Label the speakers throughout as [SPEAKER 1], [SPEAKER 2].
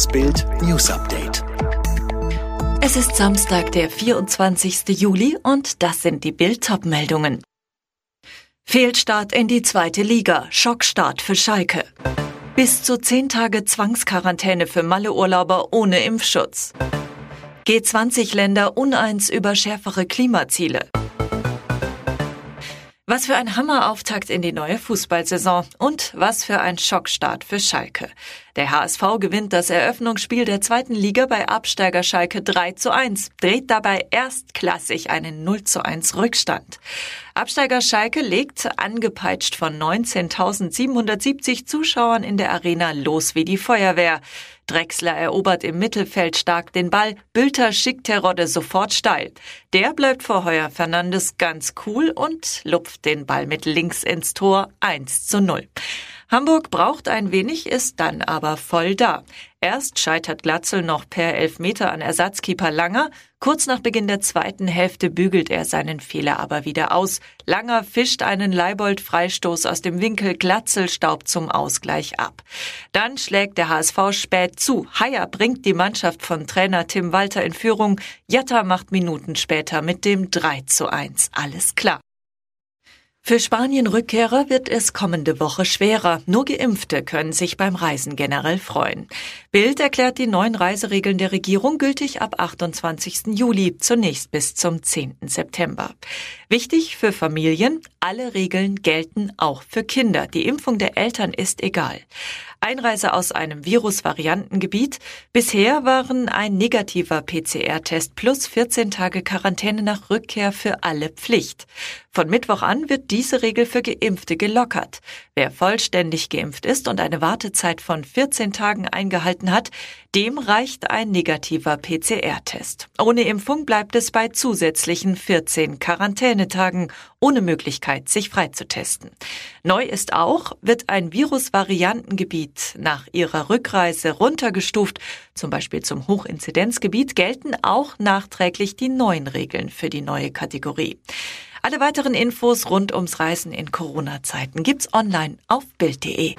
[SPEAKER 1] Das Bild News Update.
[SPEAKER 2] Es ist Samstag, der 24. Juli und das sind die Bild meldungen Fehlstart in die zweite Liga, Schockstart für Schalke. Bis zu zehn Tage Zwangsquarantäne für Malleurlauber ohne Impfschutz. G20-Länder uneins über schärfere Klimaziele. Was für ein Hammerauftakt in die neue Fußballsaison und was für ein Schockstart für Schalke. Der HSV gewinnt das Eröffnungsspiel der zweiten Liga bei Absteiger Schalke 3 zu 1, dreht dabei erstklassig einen 0 zu 1 Rückstand. Absteiger Schalke legt, angepeitscht von 19.770 Zuschauern in der Arena, los wie die Feuerwehr. Drexler erobert im Mittelfeld stark den Ball, Bülter schickt Terodde sofort steil. Der bleibt vor Heuer Fernandes ganz cool und lupft den Ball mit links ins Tor 1 zu 0. Hamburg braucht ein wenig, ist dann aber voll da. Erst scheitert Glatzel noch per Elfmeter an Ersatzkeeper Langer. Kurz nach Beginn der zweiten Hälfte bügelt er seinen Fehler aber wieder aus. Langer fischt einen Leibold-Freistoß aus dem Winkel. Glatzel staubt zum Ausgleich ab. Dann schlägt der HSV spät zu. Haier bringt die Mannschaft von Trainer Tim Walter in Führung. Jatta macht Minuten später mit dem 3 zu 1. Alles klar. Für Spanien-Rückkehrer wird es kommende Woche schwerer. Nur Geimpfte können sich beim Reisen generell freuen. Bild erklärt die neuen Reiseregeln der Regierung gültig ab 28. Juli, zunächst bis zum 10. September. Wichtig für Familien, alle Regeln gelten auch für Kinder. Die Impfung der Eltern ist egal. Einreise aus einem Virusvariantengebiet. Bisher waren ein negativer PCR-Test plus 14 Tage Quarantäne nach Rückkehr für alle Pflicht. Von Mittwoch an wird diese Regel für Geimpfte gelockert. Wer vollständig geimpft ist und eine Wartezeit von 14 Tagen eingehalten hat, dem reicht ein negativer PCR-Test. Ohne Impfung bleibt es bei zusätzlichen 14 Quarantänetagen ohne Möglichkeit, sich freitesten. Neu ist auch, wird ein Virusvariantengebiet nach ihrer Rückreise runtergestuft, zum Beispiel zum Hochinzidenzgebiet, gelten auch nachträglich die neuen Regeln für die neue Kategorie. Alle weiteren Infos rund ums Reisen in Corona-Zeiten gibt's online auf Bild.de.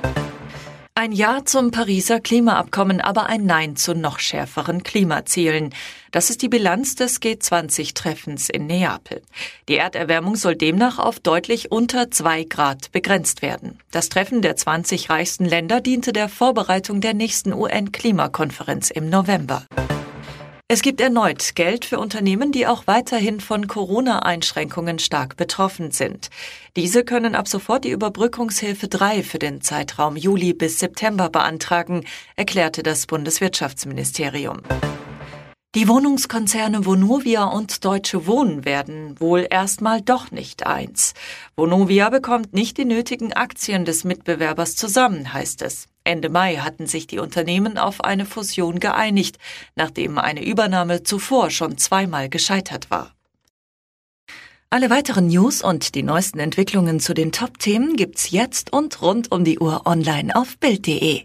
[SPEAKER 2] Ein Ja zum Pariser Klimaabkommen, aber ein Nein zu noch schärferen Klimazielen. Das ist die Bilanz des G20-Treffens in Neapel. Die Erderwärmung soll demnach auf deutlich unter zwei Grad begrenzt werden. Das Treffen der 20 reichsten Länder diente der Vorbereitung der nächsten UN-Klimakonferenz im November. Es gibt erneut Geld für Unternehmen, die auch weiterhin von Corona-Einschränkungen stark betroffen sind. Diese können ab sofort die Überbrückungshilfe 3 für den Zeitraum Juli bis September beantragen, erklärte das Bundeswirtschaftsministerium. Die Wohnungskonzerne Vonovia und Deutsche Wohnen werden wohl erstmal doch nicht eins. Vonovia bekommt nicht die nötigen Aktien des Mitbewerbers zusammen, heißt es. Ende Mai hatten sich die Unternehmen auf eine Fusion geeinigt, nachdem eine Übernahme zuvor schon zweimal gescheitert war. Alle weiteren News und die neuesten Entwicklungen zu den Top-Themen gibt's jetzt und rund um die Uhr online auf Bild.de.